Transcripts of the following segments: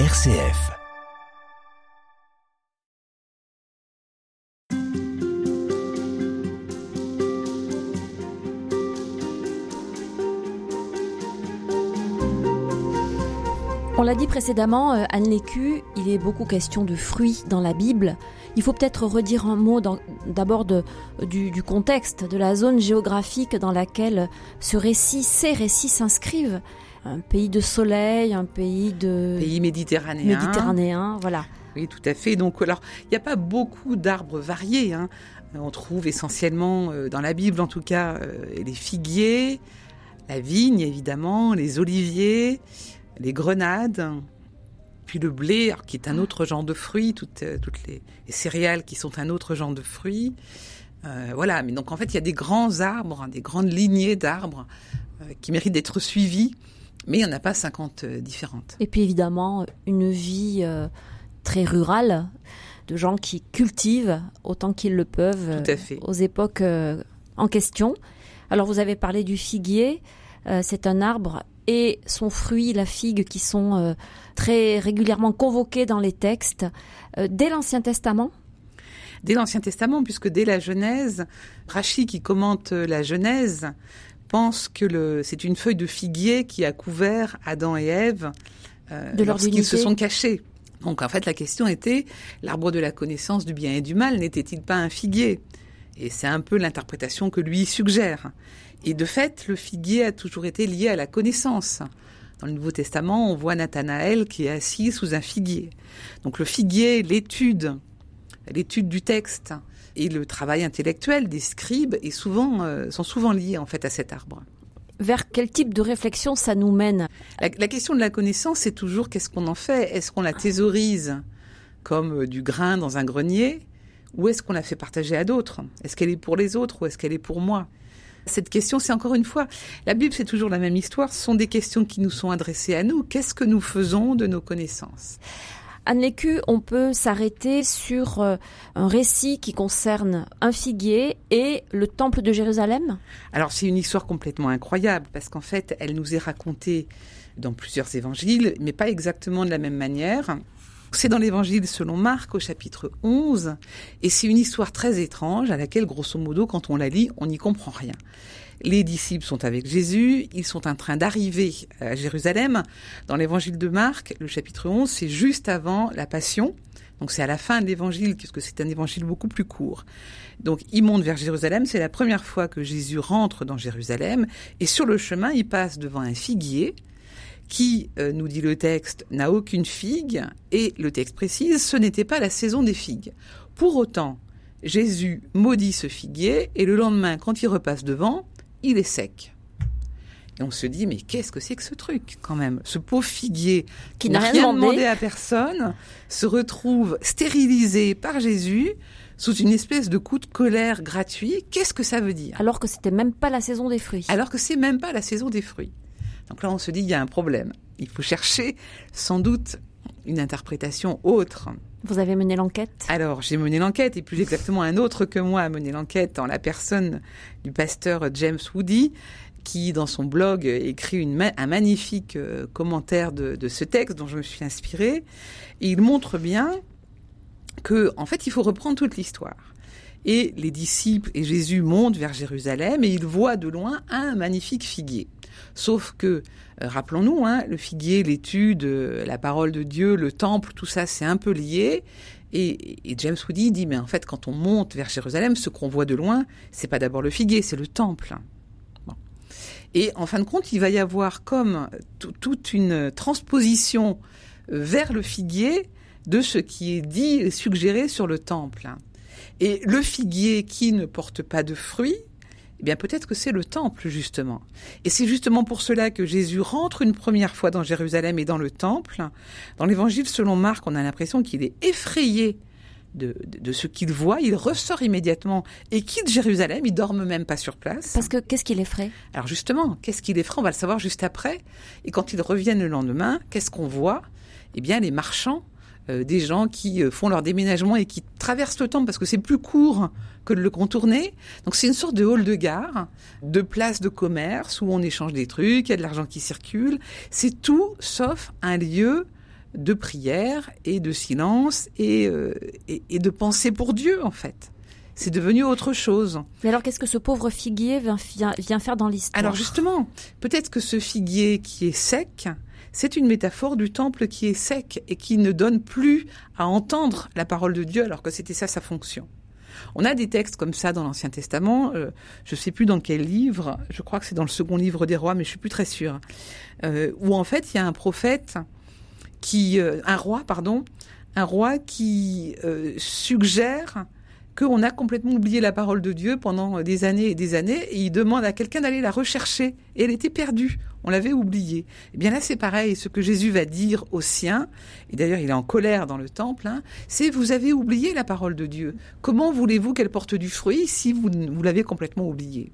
RCF. On l'a dit précédemment, euh, Anne Lécu, il est beaucoup question de fruits dans la Bible. Il faut peut-être redire un mot d'abord du, du, contexte, de la zone géographique dans laquelle ce récit, ces récits s'inscrivent. Un pays de soleil, un pays de... Pays méditerranéen. Méditerranéen, voilà. Oui, tout à fait. Donc, alors, il n'y a pas beaucoup d'arbres variés. Hein. On trouve essentiellement, euh, dans la Bible en tout cas, euh, les figuiers, la vigne évidemment, les oliviers, les grenades, puis le blé, qui est un autre genre de fruit, toutes, euh, toutes les, céréales qui sont un autre genre de fruit. Voilà, mais donc en fait, il y a des grands arbres, hein, des grandes lignées d'arbres qui méritent d'être suivis, mais il n'y en a pas 50 différentes. Et puis évidemment, une vie très rurale, de gens qui cultivent autant qu'ils le peuvent aux époques en question. Alors vous avez parlé du figuier, c'est un arbre et son fruit, la figue, qui sont euh, très régulièrement convoqués dans les textes euh, dès l'Ancien Testament? Dès l'Ancien Testament, puisque dès la Genèse, Rachid, qui commente la Genèse, pense que c'est une feuille de figuier qui a couvert Adam et Ève euh, lorsqu'ils se sont cachés. Donc en fait, la question était, l'arbre de la connaissance du bien et du mal n'était-il pas un figuier? Et c'est un peu l'interprétation que lui suggère. Et de fait, le figuier a toujours été lié à la connaissance. Dans le Nouveau Testament, on voit Nathanaël qui est assis sous un figuier. Donc le figuier, l'étude, l'étude du texte et le travail intellectuel des scribes est souvent, euh, sont souvent liés en fait à cet arbre. Vers quel type de réflexion ça nous mène? La, la, question de la connaissance, c'est toujours qu'est-ce qu'on en fait? Est-ce qu'on la thésaurise comme euh, du grain dans un grenier? Ou est-ce qu'on la fait partager à d'autres? Est-ce qu'elle est pour les autres ou est-ce qu'elle est pour moi? Cette question, c'est encore une fois, la Bible, c'est toujours la même histoire. Ce sont des questions qui nous sont adressées à nous. Qu'est-ce que nous faisons de nos connaissances? Anne Lécu, on peut s'arrêter sur euh, un récit qui concerne un figuier et le temple de Jérusalem? Alors c'est une histoire complètement incroyable parce qu'en fait elle nous est racontée dans plusieurs évangiles, mais pas exactement de la même manière. C'est dans l'évangile selon Marc au chapitre 11, et c'est une histoire très étrange à laquelle, grosso modo, quand on la lit, on n'y comprend rien. Les disciples sont avec Jésus, ils sont en train d'arriver à Jérusalem. Dans l'évangile de Marc, le chapitre 11, c'est juste avant la Passion. Donc c'est à la fin de l'évangile, puisque c'est un évangile beaucoup plus court. Donc ils montent vers Jérusalem, c'est la première fois que Jésus rentre dans Jérusalem, et sur le chemin, il passe devant un figuier, qui, euh, nous dit le texte, n'a aucune figue, et le texte précise, ce n'était pas la saison des figues. Pour autant, Jésus maudit ce figuier, et le lendemain, quand il repasse devant, il est sec. Et on se dit, mais qu'est-ce que c'est que ce truc, quand même? Ce pauvre figuier qui n'a rien demandé à personne se retrouve stérilisé par Jésus sous une espèce de coup de colère gratuit. Qu'est-ce que ça veut dire? Alors que c'était même pas la saison des fruits. Alors que c'est même pas la saison des fruits. Donc là, on se dit, il y a un problème. Il faut chercher sans doute une interprétation autre. Vous avez mené l'enquête Alors, j'ai mené l'enquête, et plus exactement un autre que moi a mené l'enquête en la personne du pasteur James Woody, qui, dans son blog, écrit un magnifique euh, commentaire de, de, ce texte dont je me suis inspirée. Et il montre bien que, en fait, il faut reprendre toute l'histoire. Et les disciples et Jésus montent vers Jérusalem et ils voient de loin un magnifique figuier. Sauf que, euh, rappelons-nous, hein, le figuier, l'étude, euh, la parole de Dieu, le temple, tout ça, c'est un peu lié. Et, James Woody dit, mais en fait, quand on monte vers Jérusalem, ce qu'on voit de loin, c'est pas d'abord le figuier, c'est le temple. Et en fin de compte, il va y avoir comme toute une transposition euh, vers le figuier de ce qui est dit et suggéré sur le temple. Et le figuier qui ne porte pas de fruits, eh bien peut-être que c'est le temple justement. Et c'est justement pour cela que Jésus rentre une première fois dans Jérusalem et dans le temple. Dans l'évangile selon Marc, on a l'impression qu'il est effrayé de, de, ce qu'il voit, il ressort immédiatement et quitte Jérusalem, il dorme même pas sur place. Parce que qu'est-ce qu'il effraie? Alors justement, qu'est-ce qu'il effraie? On va le savoir juste après. Et quand ils reviennent le lendemain, qu'est-ce qu'on voit? Eh bien les marchands des gens qui euh, font leur déménagement et qui traversent le temple parce que c'est plus court que de le contourner. Donc c'est une sorte de hall de gare, de place de commerce où on échange des trucs, il y a de l'argent qui circule. C'est tout sauf un lieu de prière et de silence et, euh, et, de pensée pour Dieu, en fait. C'est devenu autre chose. Mais alors, qu'est-ce que ce pauvre figuier vient, vient faire dans l'histoire? Alors, justement, peut-être que ce figuier qui est sec, c'est une métaphore du temple qui est sec et qui ne donne plus à entendre la parole de Dieu alors que c'était ça sa fonction. On a des textes comme ça dans l'Ancien Testament. Euh, je ne sais plus dans quel livre. Je crois que c'est dans le second livre des rois, mais je suis plus très sûre. Euh, où en fait il y a un prophète qui, euh, un roi, pardon, un roi qui suggère qu'on a complètement oublié la parole de Dieu pendant des années et des années, et il demande à quelqu'un d'aller la rechercher, et elle était perdue, on l'avait oubliée. Et eh bien là, c'est pareil, ce que Jésus va dire aux siens, et d'ailleurs il est en colère dans le temple, hein, c'est vous avez oublié la parole de Dieu. Comment voulez-vous qu'elle porte du fruit si vous, vous l'avez complètement oubliée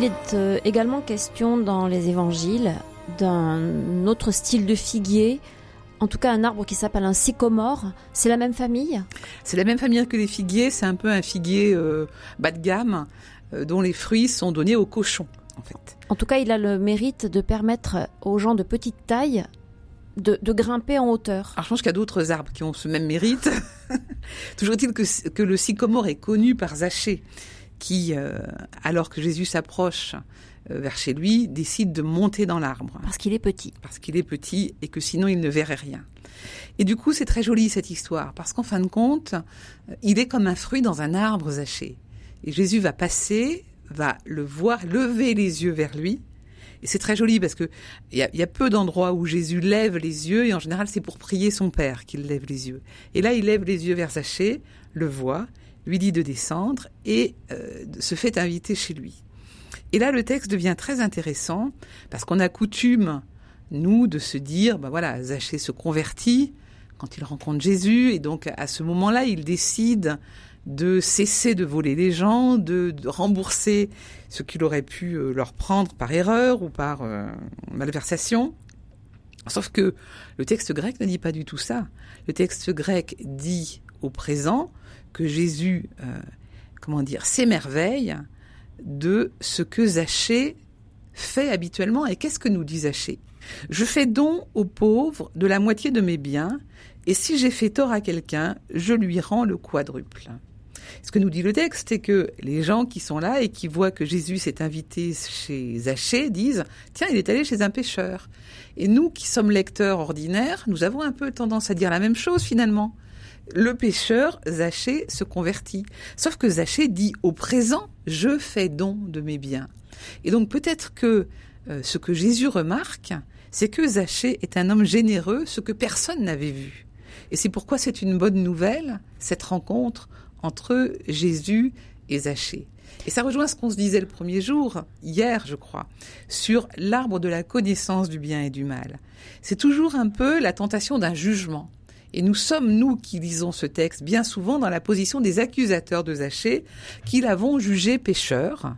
Il est euh, également question dans les évangiles d'un autre style de figuier, en tout cas un arbre qui s'appelle un sycomore. C'est la même famille? C'est la même famille que les figuiers, c'est un peu un figuier euh, bas de gamme euh, dont les fruits sont donnés aux cochons en fait. En tout cas, il a le mérite de permettre aux gens de petite taille de, grimper en hauteur. Alors, je pense qu'il y a d'autres arbres qui ont ce même mérite. Toujours est-il que, que, le sycomore est connu par Zachée qui, euh, alors que Jésus s'approche euh, vers chez lui, décide de monter dans l'arbre. Parce qu'il est petit. Parce qu'il est petit et que sinon il ne verrait rien. Et du coup, c'est très joli cette histoire, parce qu'en fin de compte, euh, il est comme un fruit dans un arbre zaché. Et Jésus va passer, va le voir, lever les yeux vers lui. Et c'est très joli parce que il y a, y a, peu d'endroits où Jésus lève les yeux et en général c'est pour prier son Père qu'il lève les yeux. Et là, il lève les yeux vers Zachée, le voit lui dit de descendre et euh, se fait inviter chez lui. Et là, le texte devient très intéressant parce qu'on a coutume, nous, de se dire, ben voilà, Zachée se convertit quand il rencontre Jésus et donc à ce moment-là, il décide de cesser de voler les gens, de, rembourser ce qu'il aurait pu euh, leur prendre par erreur ou par euh, malversation. Sauf que le texte grec ne dit pas du tout ça. Le texte grec dit au présent, que Jésus, euh, comment dire, s'émerveille de ce que Zachée fait habituellement. Et qu'est-ce que nous dit Zachée? Je fais don aux pauvres de la moitié de mes biens, et si j'ai fait tort à quelqu'un, je lui rends le quadruple. Ce que nous dit le texte, c'est que les gens qui sont là et qui voient que Jésus s'est invité chez Zachée disent Tiens, il est allé chez un pêcheur. Et nous qui sommes lecteurs ordinaires, nous avons un peu tendance à dire la même chose finalement le pécheur, Zachée, se convertit. Sauf que Zachée dit au présent, je fais don de mes biens. Et donc peut-être que euh, ce que Jésus remarque, c'est que Zachée est un homme généreux, ce que personne n'avait vu. Et c'est pourquoi c'est une bonne nouvelle, cette rencontre entre Jésus et Zachée. Et ça rejoint ce qu'on se disait le premier jour, hier je crois, sur l'arbre de la connaissance du bien et du mal. C'est toujours un peu la tentation d'un jugement. Et nous sommes, nous qui lisons ce texte, bien souvent dans la position des accusateurs de Zachée, qui l'avons jugé pécheur,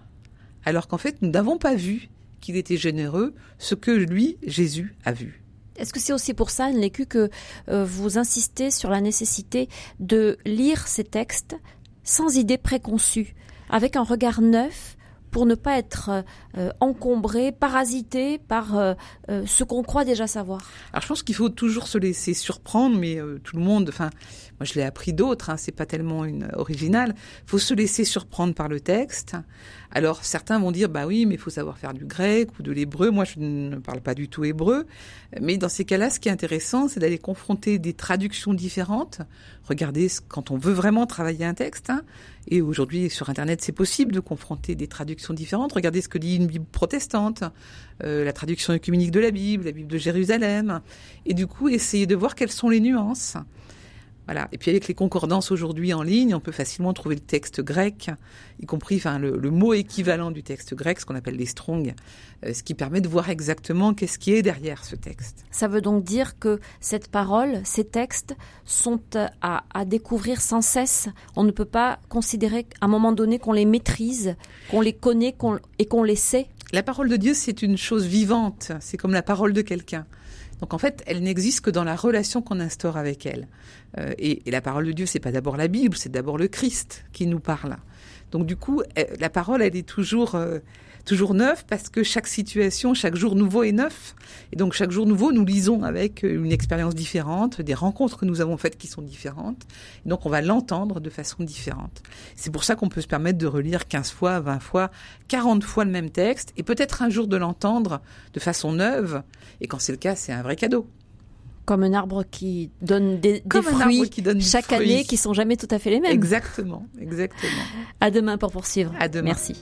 alors qu'en fait, nous n'avons pas vu qu'il était généreux, ce que lui, Jésus, a vu. Est-ce que c'est aussi pour ça, Lécu, que euh, vous insistez sur la nécessité de lire ces textes sans idée préconçue, avec un regard neuf, pour ne pas être euh, encombré, parasité par euh, euh, ce qu'on croit déjà savoir Alors je pense qu'il faut toujours se laisser surprendre, mais tout le monde, enfin moi je l'ai appris d'autres, hein, c'est pas tellement une originale. Faut se laisser surprendre par le texte. Alors certains vont dire bah oui, mais il faut savoir faire du grec ou de l'hébreu. Moi je ne parle pas du tout hébreu, mais dans ces cas-là, ce qui est intéressant, c'est d'aller confronter des traductions différentes. Regardez quand on veut vraiment travailler un texte. Hein, et aujourd'hui, sur Internet, c'est possible de confronter des traductions différentes. Regardez ce que dit une Bible protestante, euh, la traduction œcuménique de la Bible, la Bible de Jérusalem. Et du coup, essayer de voir quelles sont les nuances. Voilà. Et puis avec les concordances aujourd'hui en ligne, on peut facilement trouver le texte grec, y compris enfin, le, mot équivalent du texte grec, ce qu'on appelle les strong, euh, ce qui permet de voir exactement qu'est-ce qui est derrière ce texte. Ça veut donc dire que cette parole, ces textes sont à, à découvrir sans cesse. On ne peut pas considérer qu'à un moment donné qu'on les maîtrise, qu'on les connaît et qu'on les sait. La parole de Dieu, c'est une chose vivante. C'est comme la parole de quelqu'un. Donc en fait, elle n'existe que dans la relation qu'on instaure avec elle. Euh, et, la parole de Dieu, c'est pas d'abord la Bible, c'est d'abord le Christ qui nous parle. Donc du coup, la parole, elle est toujours euh, toujours neuve parce que chaque situation, chaque jour nouveau est neuf. Et donc chaque jour nouveau, nous lisons avec une expérience différente, des rencontres que nous avons faites qui sont différentes. Et donc on va l'entendre de façon différente. C'est pour ça qu'on peut se permettre de relire 15 fois, 20 fois, 40 fois le même texte et peut-être un jour de l'entendre de façon neuve. Et quand c'est le cas, c'est un vrai cadeau comme un arbre qui donne des, fruits qui donne chaque année qui sont jamais tout à fait les mêmes. Exactement, exactement. À demain pour poursuivre. À demain. Merci.